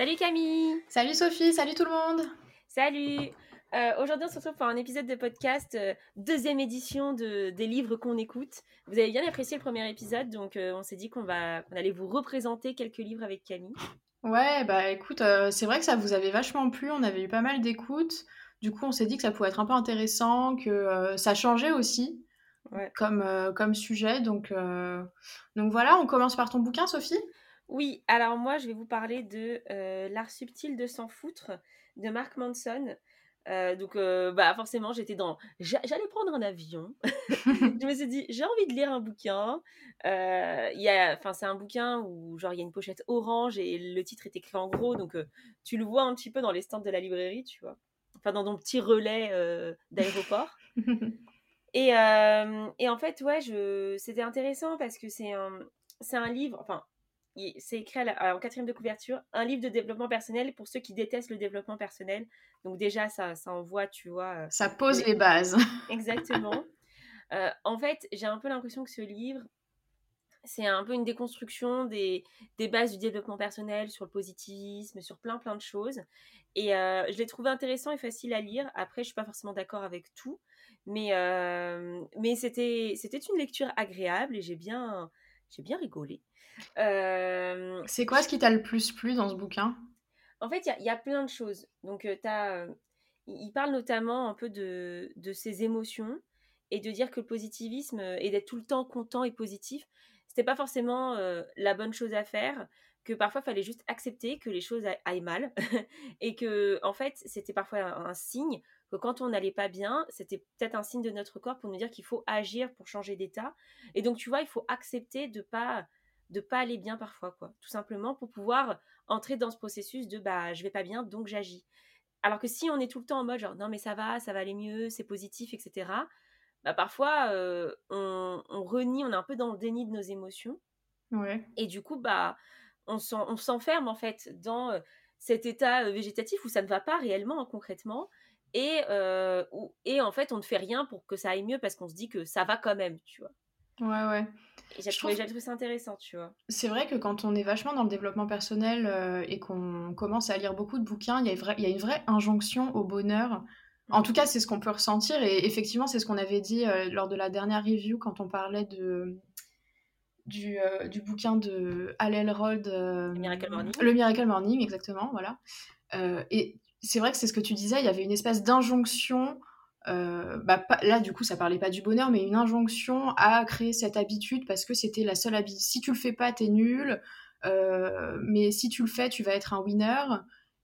Salut Camille Salut Sophie, salut tout le monde Salut euh, Aujourd'hui, on se retrouve pour un épisode de podcast, euh, deuxième édition de, des livres qu'on écoute. Vous avez bien apprécié le premier épisode, donc euh, on s'est dit qu'on va, allait vous représenter quelques livres avec Camille. Ouais, bah écoute, c'est vrai que ça vous avait vachement plu, on avait eu pas mal d'écoutes. Du coup, on s'est dit que ça pouvait être un peu intéressant, que ça changeait aussi comme, comme sujet. Donc, donc voilà, on commence par ton bouquin, Sophie? Oui, alors moi, je vais vous parler de euh, L'art subtil de s'en foutre de Mark Manson. Euh, donc, euh, bah, forcément, j'étais dans. J'allais prendre un avion. je me suis dit, j'ai envie de lire un bouquin. Enfin, c'est un bouquin où, genre, il y a une pochette orange et le titre est écrit en gros. Donc, tu le vois un petit peu dans les stands de la librairie, tu vois. Enfin, dans ton petit relais d'aéroport. et, et, en fait, ouais, je... c'était intéressant parce que c'est un, c'est un livre. Enfin, c'est écrit en quatrième de couverture, un livre de développement personnel pour ceux qui détestent le développement personnel. Donc déjà, ça, ça envoie, tu vois. Euh, ça pose les, bases. Exactement. Euh, en fait, j'ai un peu l'impression que ce livre, c'est un peu une déconstruction des, des, bases du développement personnel sur le positivisme, sur plein plein de choses. Et euh, je l'ai trouvé intéressant et facile à lire. Après, je suis pas forcément d'accord avec tout, mais mais c'était c'était une lecture agréable et j'ai bien j'ai bien rigolé. Euh, c'est quoi ce qui t'a le plus plu dans ce bouquin? En fait, il y, a plein de choses. Donc, euh, as, euh, il parle notamment un peu de, de, ses émotions et de dire que le positivisme et d'être tout le temps content et positif, c'était pas forcément la bonne chose à faire. Que parfois, il fallait juste accepter que les choses aillent mal et que, en fait, c'était parfois un, signe que quand on n'allait pas bien, c'était peut-être un signe de notre corps pour nous dire qu'il faut agir pour changer d'état. Et donc, tu vois, il faut accepter de pas de pas aller bien parfois, quoi. Tout simplement pour pouvoir entrer dans ce processus de bah je vais pas bien, donc j'agis. Alors que si on est tout le temps en mode genre non mais ça va, ça va aller mieux, c'est positif, etc. Bah parfois euh, on, renie, on est un peu dans le déni de nos émotions. Ouais. Et du coup bah on s'enferme en fait dans cet état végétatif où ça ne va pas réellement concrètement et, et en fait on ne fait rien pour que ça aille mieux parce qu'on se dit que ça va quand même, tu vois? Ouais, ouais. j'ai trouvé, trouvé, ça intéressant, tu vois? C'est vrai que quand on est vachement dans le développement personnel euh, et qu'on commence à lire beaucoup de bouquins, il y, y a une vraie injonction au bonheur. En tout cas, c'est ce qu'on peut ressentir. Et effectivement, c'est ce qu'on avait dit euh, lors de la dernière review quand on parlait de, du, euh, du bouquin de Al Elrod. le Miracle Morning. Le Miracle Morning, exactement, voilà. et c'est vrai que c'est ce que tu disais, il y avait une espèce d'injonction euh, bah, là du coup ça parlait pas du bonheur mais une injonction à créer cette habitude parce que c'était la seule habitude si tu le fais pas t'es nul euh, mais si tu le fais tu vas être un winner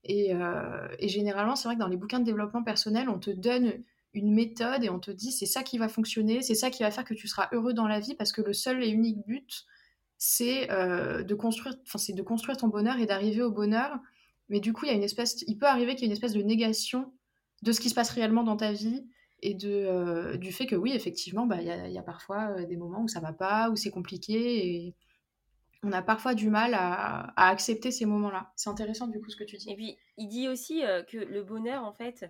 et, euh, et généralement c'est vrai que dans les bouquins de développement personnel on te donne une méthode et on te dit c'est ça qui va fonctionner c'est ça qui va faire que tu seras heureux dans la vie parce que le seul et unique but c'est de construire c'est de construire ton bonheur et d'arriver au bonheur mais du coup il y a une espèce il peut arriver qu'il y ait une espèce de négation de ce qui se passe réellement dans ta vie et de, euh, du fait que oui, effectivement, bah, il y, y, a parfois euh, des moments où ça va pas, où c'est compliqué et on a parfois du mal à, accepter ces moments-là. C'est intéressant du coup ce que tu dis. Et puis, il dit aussi euh, que le bonheur, en fait,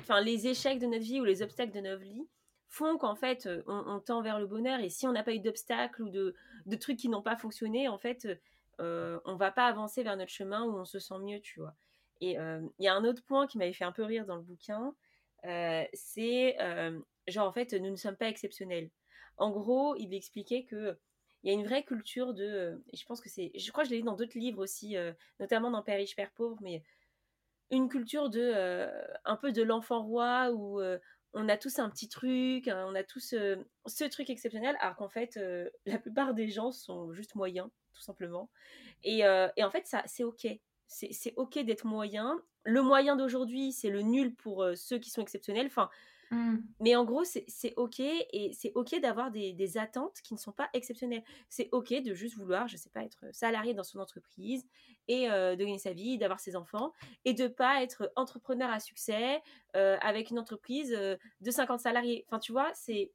enfin, les échecs de notre vie ou les obstacles de notre vie font qu'en fait, on, tend vers le bonheur et si on n'a pas eu d'obstacles ou de, trucs qui n'ont pas fonctionné, en fait, on va pas avancer vers notre chemin où on se sent mieux, tu vois. Et il y a un autre point qui m'avait fait un peu rire dans le bouquin, c'est genre en fait nous ne sommes pas exceptionnels. En gros, il expliquait que il y a une vraie culture de, je pense que c'est, je crois que je l'ai lu dans d'autres livres aussi, notamment dans Père riche Père pauvre, mais une culture de un peu de l'enfant roi où on a tous un petit truc, hein, on a tous ce truc exceptionnel, alors qu'en fait la plupart des gens sont juste moyens, tout simplement. Et, et en fait ça c'est ok c'est ok d'être moyen. Le moyen d'aujourd'hui, c'est le nul pour euh, ceux qui sont exceptionnels. Enfin, Mmh. Mais en gros, c'est OK et c'est OK d'avoir des, attentes qui ne sont pas exceptionnelles. C'est OK de juste vouloir, je sais pas, être salarié dans son entreprise et euh, de gagner sa vie, d'avoir ses enfants et de pas être entrepreneur à succès euh, avec une entreprise de 50 salariés. Enfin, tu vois, c'est.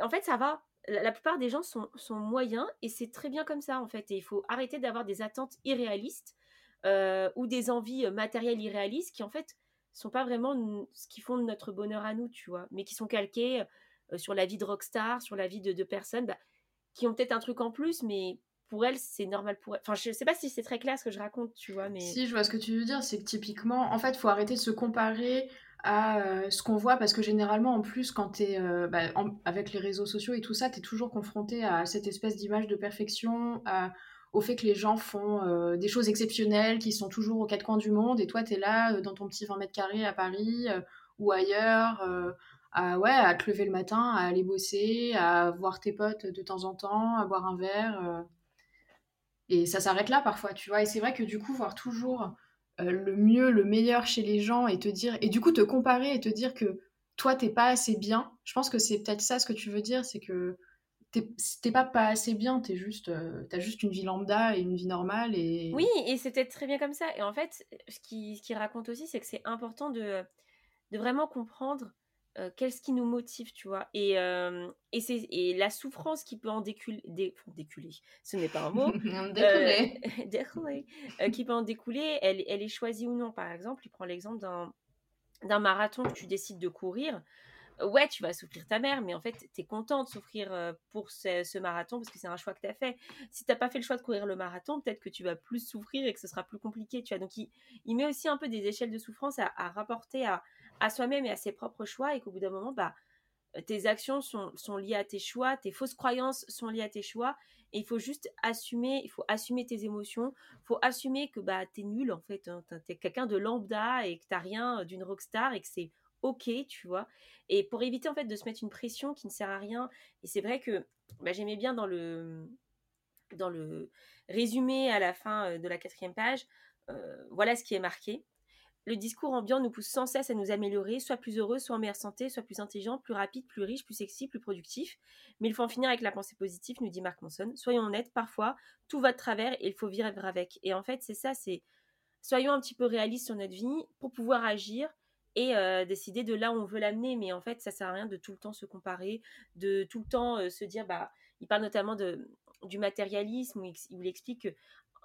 En fait, ça va. La, plupart des gens sont, sont moyens et c'est très bien comme ça, en fait. Et il faut arrêter d'avoir des attentes irréalistes ou des envies matérielles irréalistes qui, en fait, sont pas vraiment ce qui font notre bonheur à nous, tu vois, mais qui sont calqués euh, sur la vie de rockstar, sur la vie de, personnes bah, qui ont peut-être un truc en plus, mais pour elles, c'est normal pour. Enfin, je sais pas si c'est très clair ce que je raconte, tu vois, mais... Si, je vois ce que tu veux dire, c'est que typiquement, en fait, faut arrêter de se comparer à euh, ce qu'on voit, parce que généralement, en plus, quand tu es euh, bah, avec les réseaux sociaux et tout ça, tu es toujours confronté à cette espèce d'image de perfection, au fait que les gens font euh, des choses exceptionnelles, qui sont toujours aux quatre coins du monde, et toi, tu es là euh, dans ton petit 20 mètres carrés à Paris euh, ou ailleurs, à, ouais, à te lever le matin, à aller bosser, à voir tes potes de temps en temps, à boire un verre. et ça s'arrête là parfois, tu vois. Et c'est vrai que du coup, voir toujours le mieux, le meilleur chez les gens et te dire, et du coup, te comparer et te dire que toi, t'es pas assez bien, je pense que c'est peut-être ça ce que tu veux dire, c'est que t'es pas pas assez bien, t'es juste, euh, t'as juste une vie lambda et une vie normale et. Oui, et c'était très bien comme ça. Et en fait, ce qui, ce qui raconte aussi, c'est que c'est important de, de vraiment comprendre euh, qu'est-ce qui nous motive, tu vois. Et, euh, et, c'est, et la souffrance qui peut en déculer, déculer, ce n'est pas un mot. découler. découler qui peut en découler, elle, elle est choisie ou non. Par exemple, il prend l'exemple d'un, d'un marathon que tu décides de courir ouais, tu vas souffrir ta mère, mais en fait, tu es content de souffrir euh, pour ce, marathon parce que c'est un choix que tu as fait. Si tu n'as pas fait le choix de courir le marathon, peut-être que tu vas plus souffrir et que ce sera plus compliqué. Tu vois. Donc, il, met aussi un peu des échelles de souffrance à, rapporter à, soi-même et à ses propres choix et qu'au bout d'un moment, bah, tes actions sont, liées à tes choix, tes fausses croyances sont liées à tes choix et il faut juste assumer, il faut assumer tes émotions, il faut assumer que bah, tu es nul en fait, hein. tu es quelqu'un de lambda et que tu rien d'une rockstar et que c'est ok, tu vois? Et pour éviter en fait de se mettre une pression qui ne sert à rien. Et c'est vrai que bah, j'aimais bien dans le, dans le résumé à la fin de la quatrième page, voilà ce qui est marqué. Le discours ambiant nous pousse sans cesse à nous améliorer, soit plus heureux, soit en meilleure santé, soit plus intelligent, plus rapide, plus riche, plus sexy, plus productif. Mais il faut en finir avec la pensée positive, nous dit Marc Manson. Soyons honnêtes, parfois, tout va de travers et il faut vivre avec. Et en fait, c'est ça, c'est soyons un petit peu réalistes sur notre vie pour pouvoir agir et euh, décider de là où on veut l'amener. Mais en fait, ça sert à rien de tout le temps se comparer, de tout le temps euh, se dire, bah, il parle notamment de, du matérialisme, où il, il explique que,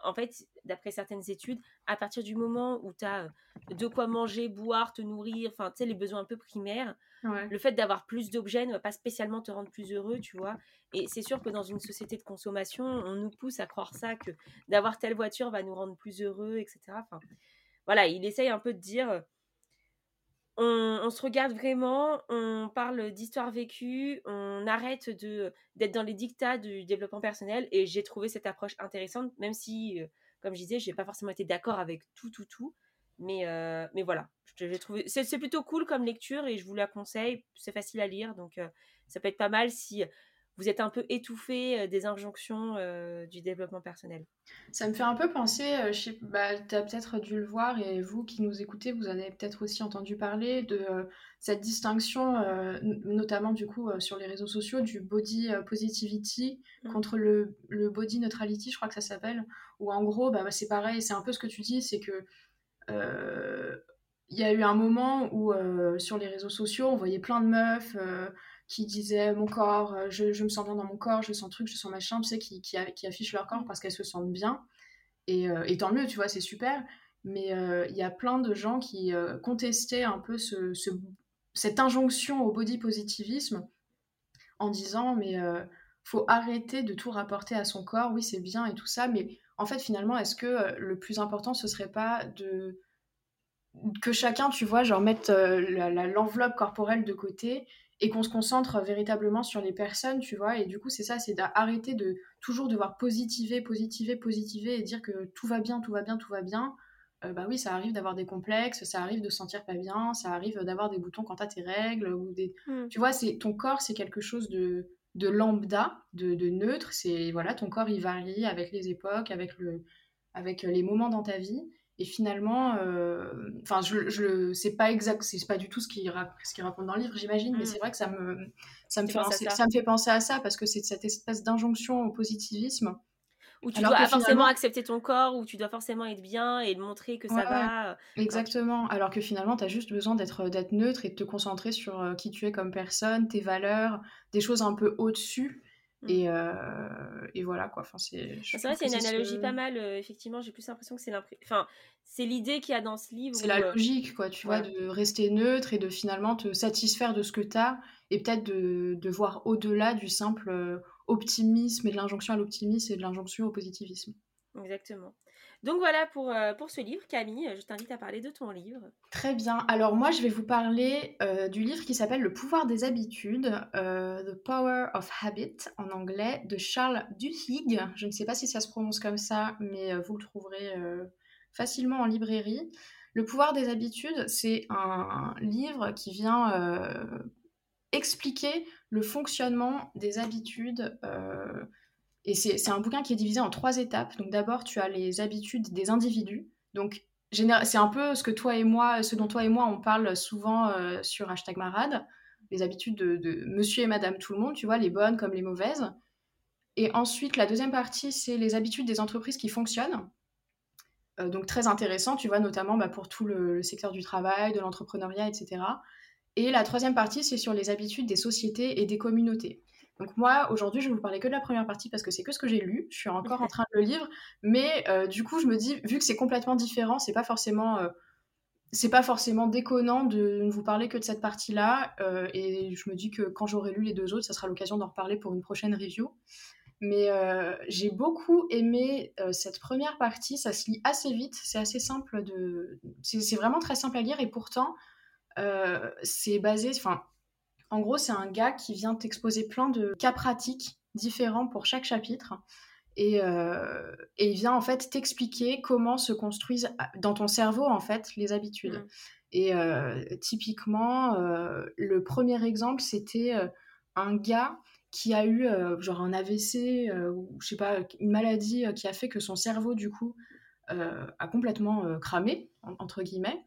en fait, d'après certaines études, à partir du moment où tu as de quoi manger, boire, te nourrir, enfin, tu sais, les besoins un peu primaires, le fait d'avoir plus d'objets ne va pas spécialement te rendre plus heureux, tu vois. Et c'est sûr que dans une société de consommation, on nous pousse à croire ça, que d'avoir telle voiture va nous rendre plus heureux, etc. Enfin, voilà, il essaye un peu de dire on, se regarde vraiment, on parle d'histoire vécue, on arrête de d'être dans les dictats du développement personnel et j'ai trouvé cette approche intéressante, même si, euh, comme je disais, j'ai pas forcément été d'accord avec tout, tout, tout, mais, euh, mais voilà, trouvé c'est plutôt cool comme lecture et je vous la conseille, c'est facile à lire, donc euh, ça peut être pas mal si vous êtes un peu étouffé euh, des injonctions euh, du développement personnel? Ça me fait un peu penser, euh, bah, tu as peut-être dû le voir et vous qui nous écoutez, vous en avez peut-être aussi entendu parler de cette distinction, notamment du coup sur les réseaux sociaux, du body positivity mmh. contre le, le, body neutrality, je crois que ça s'appelle, où en gros, bah, c'est pareil, c'est un peu ce que tu dis, c'est que il y a eu un moment où sur les réseaux sociaux, on voyait plein de meufs qui disaient mon corps, euh, je, me sens bien dans mon corps, je sens truc, je sens machin, tu sais, qui, qui, affichent leur corps parce qu'elles se sentent bien. Et, euh, tant mieux, tu vois, c'est super. Mais euh, il y a plein de gens qui contestaient un peu ce, cette injonction au body positivisme en disant mais faut arrêter de tout rapporter à son corps, oui c'est bien et tout ça, mais en fait finalement est-ce que le plus important ce serait pas de que chacun, tu vois, genre mettre l'enveloppe corporelle de côté et qu'on se concentre véritablement sur les personnes, tu vois. Et du coup, c'est ça, c'est d'arrêter de toujours devoir positiver, positiver, positiver et dire que tout va bien, tout va bien, tout va bien. Euh, bah oui, ça arrive d'avoir des complexes, ça arrive de se sentir pas bien, ça arrive d'avoir des boutons quand t'as tes règles ou des. Hmm. Tu vois, c'est ton corps, c'est quelque chose de, de lambda, de, de neutre. C'est voilà, ton corps il varie avec les époques, avec le, avec les moments dans ta vie. Et finalement, enfin, je, je c'est pas exact, c'est pas du tout ce qu'il ce raconte dans le livre, j'imagine, mais mm. c'est vrai que ça me, ça me, fait penser, ça. me fait penser à ça parce que c'est cette espèce d'injonction au positivisme où tu dois forcément accepter ton corps, où tu dois forcément être bien et montrer que ça va. Exactement. Alors que finalement, tu as juste besoin d'être neutre et de te concentrer sur qui tu es comme personne, tes valeurs, des choses un peu au-dessus. Mmh. Et, et, voilà quoi. Enfin, c'est vrai, c'est une analogie pas mal. effectivement, j'ai plus l'impression que c'est enfin, c'est l'idée qu'il y a dans ce livre. C'est la logique, quoi, tu vois, de rester neutre et de finalement te satisfaire de ce que tu as et peut-être de, de, voir au-delà du simple optimisme et de l'injonction à l'optimisme et de l'injonction au positivisme. Exactement. Donc voilà pour, euh, pour ce livre. Camille, je t'invite à parler de ton livre. Très bien. Alors moi, je vais vous parler euh, du livre qui s'appelle Le pouvoir des habitudes, euh, The Power of Habit en anglais, de Charles Duhigg. Je ne sais pas si ça se prononce comme ça, mais vous le trouverez facilement en librairie. Le pouvoir des habitudes, c'est un livre qui vient expliquer le fonctionnement des habitudes et c'est un bouquin qui est divisé en trois étapes. Donc d'abord, tu as les habitudes des individus. Donc c'est un peu ce dont toi et moi on parle souvent euh, sur hashtag marade, les habitudes de, monsieur et madame tout le monde, tu vois, les bonnes comme les mauvaises. Et ensuite, la deuxième partie, c'est les habitudes des entreprises qui fonctionnent. Euh, donc très intéressant, tu vois, notamment bah, pour tout le, secteur du travail, de l'entrepreneuriat, etc. Et la troisième partie, c'est sur les habitudes des sociétés et des communautés. Donc moi, aujourd'hui, je vais vous parler que de la première partie parce que c'est que ce que j'ai lu. Je suis encore en train de le lire, mais euh, du coup, je me dis, vu que c'est complètement différent, c'est pas forcément, euh, c'est pas forcément déconnant de ne vous parler que de cette partie-là. Euh, et je me dis que quand j'aurai lu les deux autres, ça sera l'occasion d'en reparler pour une prochaine review. Mais j'ai beaucoup aimé cette première partie. Ça se lit assez vite, c'est assez simple de, c'est vraiment très simple à lire et pourtant, c'est basé, enfin en gros, c'est un gars qui vient t'exposer plein de cas pratiques différents pour chaque chapitre. Et, euh, il vient en fait t'expliquer comment se construisent dans ton cerveau en fait les habitudes. Mm. Et euh, typiquement, euh, le premier exemple, c'était un gars qui a eu genre un AVC ou je sais pas une maladie qui a fait que son cerveau du coup a complètement cramé entre guillemets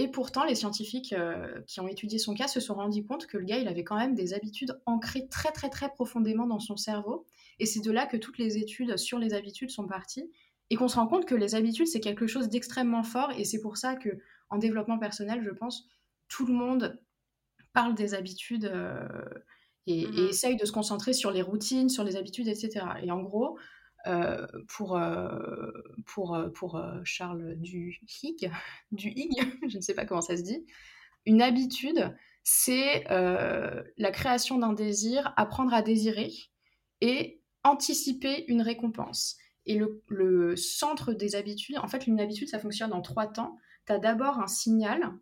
et pourtant, les scientifiques euh, qui ont étudié son cas se sont rendus compte que le gars, il avait quand même des habitudes ancrées très très très profondément dans son cerveau. Et c'est de là que toutes les études sur les habitudes sont parties. Et qu'on se rend compte que les habitudes, c'est quelque chose d'extrêmement fort. Et c'est pour ça que en développement personnel, je pense, tout le monde parle des habitudes euh, et, mmh et, essaye de se concentrer sur les routines, sur les habitudes, etc. Et en gros, euh, pour, euh, pour, euh, pour Charles Duhigg, Duhigg, je ne sais pas comment ça se dit, une habitude, c'est la création d'un désir, apprendre à désirer et anticiper une récompense. Et le, le, centre des habitudes, en fait, une habitude, ça fonctionne en trois temps. Tu as d'abord un signal,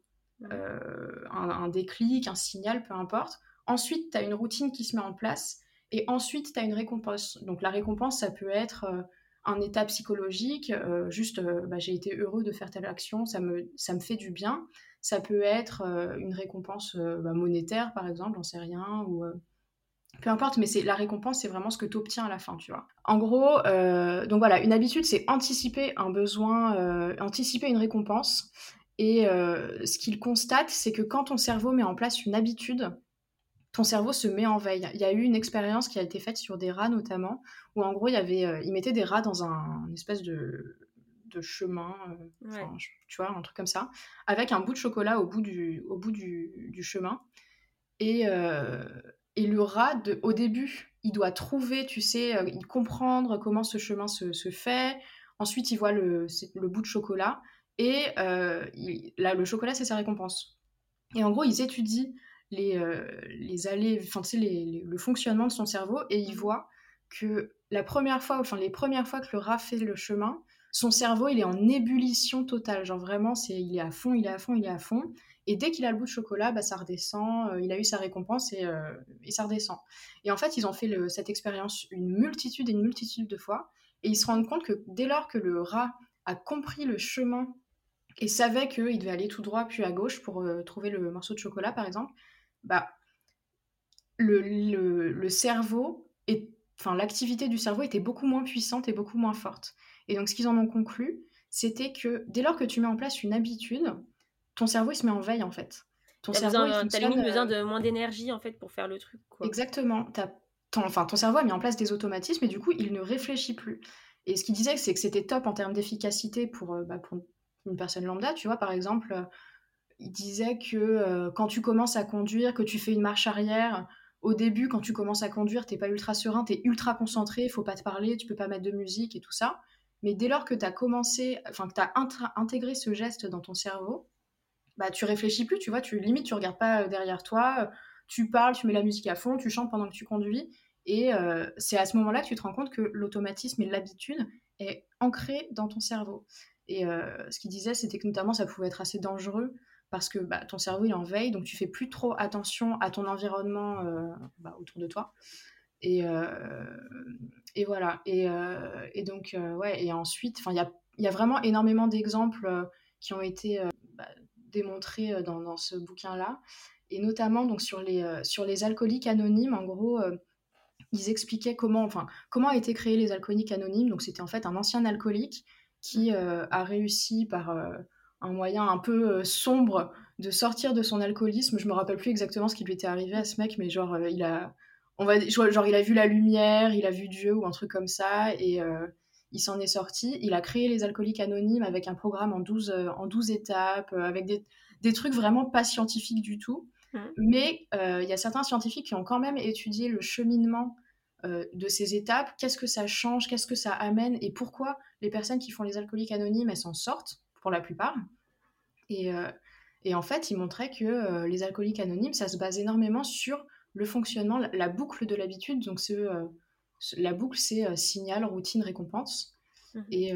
un, un, déclic, un signal, peu importe. Ensuite, tu as une routine qui se met en place. Et ensuite, tu as une récompense. Donc la récompense, ça peut être euh, un état psychologique, euh, juste euh, bah, j'ai été heureux de faire telle action, ça me, ça me fait du bien. Ça peut être une récompense bah, monétaire, par exemple, j'en sais rien, ou peu importe, mais c'est la récompense, c'est vraiment ce que tu obtiens à la fin, tu vois. En gros, donc voilà, une habitude, c'est anticiper un besoin, anticiper une récompense. Et ce qu'il constate, c'est que quand ton cerveau met en place une habitude, ton cerveau se met en veille. Il y a eu une expérience qui a été faite sur des rats notamment, où en gros, il y avait, euh, ils mettaient des rats dans un espèce de, chemin, euh, tu vois, un truc comme ça, avec un bout de chocolat au bout du, au bout du, chemin. Et, euh, et le rat, de, au début, il doit trouver, tu sais, il comprendre comment ce chemin se, fait. Ensuite, il voit le, le bout de chocolat. Et là, le chocolat, c'est sa récompense. Et en gros, ils étudient les, euh, les allées, enfin, tu sais, les, le fonctionnement de son cerveau et il mmh. voit que la première fois, enfin, les premières fois que le rat fait le chemin, son cerveau, il est en ébullition totale. Genre vraiment, c'est, il est à fond, il est à fond, il est à fond. Et dès qu'il a le bout de chocolat, bah, ça redescend, euh, il a eu sa récompense et, euh, et, ça redescend. Et en fait, ils ont fait le, cette expérience une multitude et une multitude de fois. Et ils se rendent compte que dès lors que le rat a compris le chemin et savait qu'il devait aller tout droit puis à gauche pour trouver le morceau de chocolat, par exemple, bah, le, le, cerveau, et, enfin l'activité du cerveau était beaucoup moins puissante et beaucoup moins forte. Et donc ce qu'ils en ont conclu, c'était que dès lors que tu mets en place une habitude, ton cerveau il se met en veille en fait. Ton cerveau, besoin, as limite besoin de moins d'énergie en fait pour faire le truc. Exactement. Ton, enfin, ton cerveau a mis en place des automatismes et du coup il ne réfléchit plus. Et ce qu'il disait, c'est que c'était top en termes d'efficacité pour, bah, pour une personne lambda. Tu vois, par exemple, il disait que quand tu commences à conduire, que tu fais une marche arrière, au début, quand tu commences à conduire, t'es pas ultra serein, tu es ultra concentré, il faut pas te parler, tu peux pas mettre de musique et tout ça. Mais dès lors que tu as commencé, enfin que tu intégré ce geste dans ton cerveau, bah tu réfléchis plus, tu vois, tu limite tu regardes pas euh, derrière toi, euh, tu parles, tu mets la musique à fond, tu chantes pendant que tu conduis et euh, c'est à ce moment-là que tu te rends compte que l'automatisme et l'habitude est ancré dans ton cerveau. Et ce qu'il disait, c'était que notamment ça pouvait être assez dangereux parce que bah, ton cerveau il en veille, donc tu fais plus trop attention à ton environnement bah, autour de toi. Et, et voilà. Et, et donc, ouais, et ensuite, il y a, y a, vraiment énormément d'exemples qui ont été bah, démontrés dans, dans ce bouquin-là. Et notamment donc, sur, les, sur les alcooliques anonymes, en gros, ils expliquaient comment, enfin, comment a été créé les alcooliques anonymes. Donc, c'était en fait un ancien alcoolique qui a réussi par un moyen un peu sombre de sortir de son alcoolisme. Je me rappelle plus exactement ce qui lui était arrivé à ce mec, mais genre, il a, on va, genre, il a vu la lumière, il a vu Dieu ou un truc comme ça, et il s'en est sorti. Il a créé les alcooliques anonymes avec un programme en 12, en 12 étapes, avec des, des, trucs vraiment pas scientifiques du tout. Mmh. Mais il y a certains scientifiques qui ont quand même étudié le cheminement de ces étapes, qu'est-ce que ça change, qu'est-ce que ça amène, et pourquoi les personnes qui font les alcooliques anonymes, elles s'en sortent? Pour la plupart. Et, euh, et en fait, il montrait que euh, les alcooliques anonymes, ça se base énormément sur le fonctionnement, la, boucle de l'habitude. Donc, euh, la boucle, c'est signal, routine, récompense. Mmh. Et,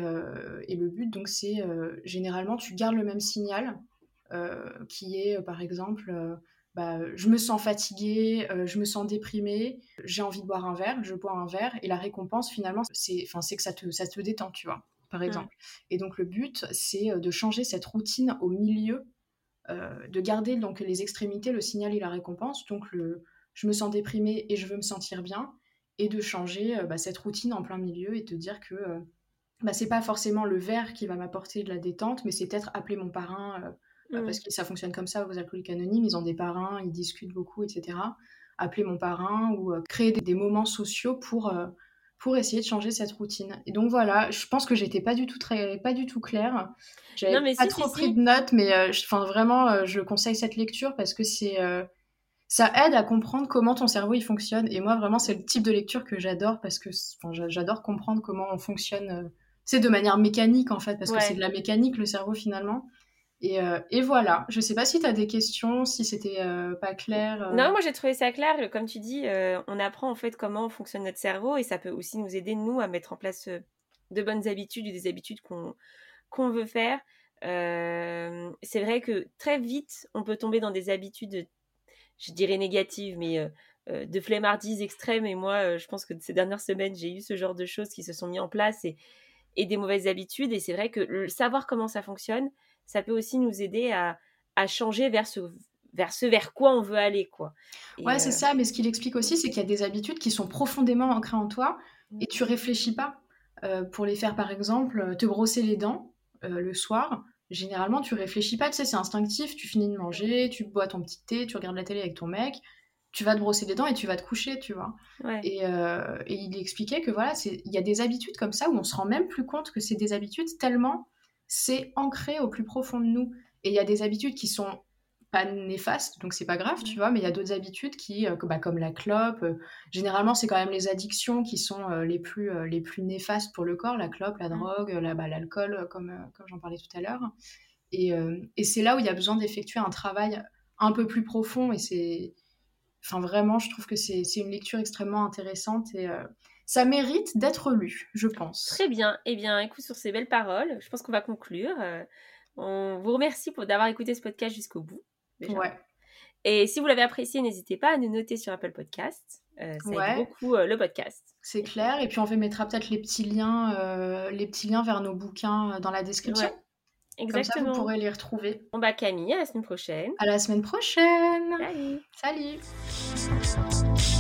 et, le but, donc, c'est généralement, tu gardes le même signal, qui est, par exemple, bah, je me sens fatiguée, je me sens déprimée, j'ai envie de boire un verre, je bois un verre, et la récompense, finalement, c'est que ça te, ça te détend, tu vois par mmh. exemple. Et donc le but, c'est euh, de changer cette routine au milieu, euh, de garder donc les extrémités, le signal et la récompense, donc le je me sens déprimée et je veux me sentir bien, et de changer euh, bah, cette routine en plein milieu et te dire que bah, c'est pas forcément le verre qui va m'apporter de la détente, mais c'est peut-être appeler mon parrain, bah, mmh. parce que ça fonctionne comme ça aux alcooliques anonymes, ils ont des parrains, ils discutent beaucoup, etc. Appeler mon parrain ou créer des, des, moments sociaux pour pour essayer de changer cette routine. Et donc voilà, je pense que j'étais pas du tout très, pas du tout claire. J'avais pas trop pris de notes, mais euh, enfin vraiment, euh, je conseille cette lecture parce que c'est, euh, ça aide à comprendre comment ton cerveau il fonctionne. Et moi vraiment, c'est le type de lecture que j'adore parce que j'adore comprendre comment on fonctionne. c'est de manière mécanique en fait, parce que c'est de la mécanique le cerveau finalement. Euh, et, voilà, je sais pas si tu as des questions, si c'était euh, pas clair. Euh. Non, moi j'ai trouvé ça clair. Comme tu dis, on apprend en fait comment fonctionne notre cerveau et ça peut aussi nous aider, nous, à mettre en place de bonnes habitudes ou des habitudes qu'on veut faire. c'est vrai que très vite, on peut tomber dans des habitudes, je dirais négatives, mais de flemmardise extrême. Et moi, je pense que ces dernières semaines, j'ai eu ce genre de choses qui se sont mis en place et, des mauvaises habitudes. Et c'est vrai que savoir comment ça fonctionne, ça peut aussi nous aider à, changer vers ce, vers ce vers quoi on veut aller. quoi. ouais, c'est euh, ça, mais ce qu'il explique aussi, c'est qu'il y a des habitudes qui sont profondément ancrées en toi et tu réfléchis pas. Euh, pour les faire, par exemple, te brosser les dents euh, le soir, généralement, tu réfléchis pas, tu sais, c'est instinctif, tu finis de manger, tu bois ton petit thé, tu regardes la télé avec ton mec, tu vas te brosser les dents et tu vas te coucher, tu vois. Et, et, il expliquait que voilà, il y a des habitudes comme ça où on se rend même plus compte que c'est des habitudes tellement c'est ancré au plus profond de nous. Et il y a des habitudes qui sont pas néfastes, donc c'est pas grave, tu vois, mais il y a d'autres habitudes qui, euh, bah, comme la clope, euh, généralement c'est quand même les addictions qui sont euh, les, plus, les plus néfastes pour le corps, la clope, la drogue, bah, l'alcool, comme, comme j'en parlais tout à l'heure. Et, et c'est là où il y a besoin d'effectuer un travail un peu plus profond, et c'est... Enfin, vraiment, je trouve que c'est une lecture extrêmement intéressante, et ça mérite d'être lu, je pense. Très bien. Eh bien, écoute, sur ces belles paroles, je pense qu'on va conclure. Euh, on vous remercie pour d'avoir écouté ce podcast jusqu'au bout. Ouais. Et si vous l'avez apprécié, n'hésitez pas à nous noter sur Apple Podcast. Euh, ça aide beaucoup euh, le podcast. C'est clair. Et puis on vous mettra peut-être les petits liens, les petits liens vers nos bouquins dans la description. Exactement. Comme ça, vous pourrez les retrouver. Bon bah Camille, à la semaine prochaine. À la semaine prochaine. Salut. Salut.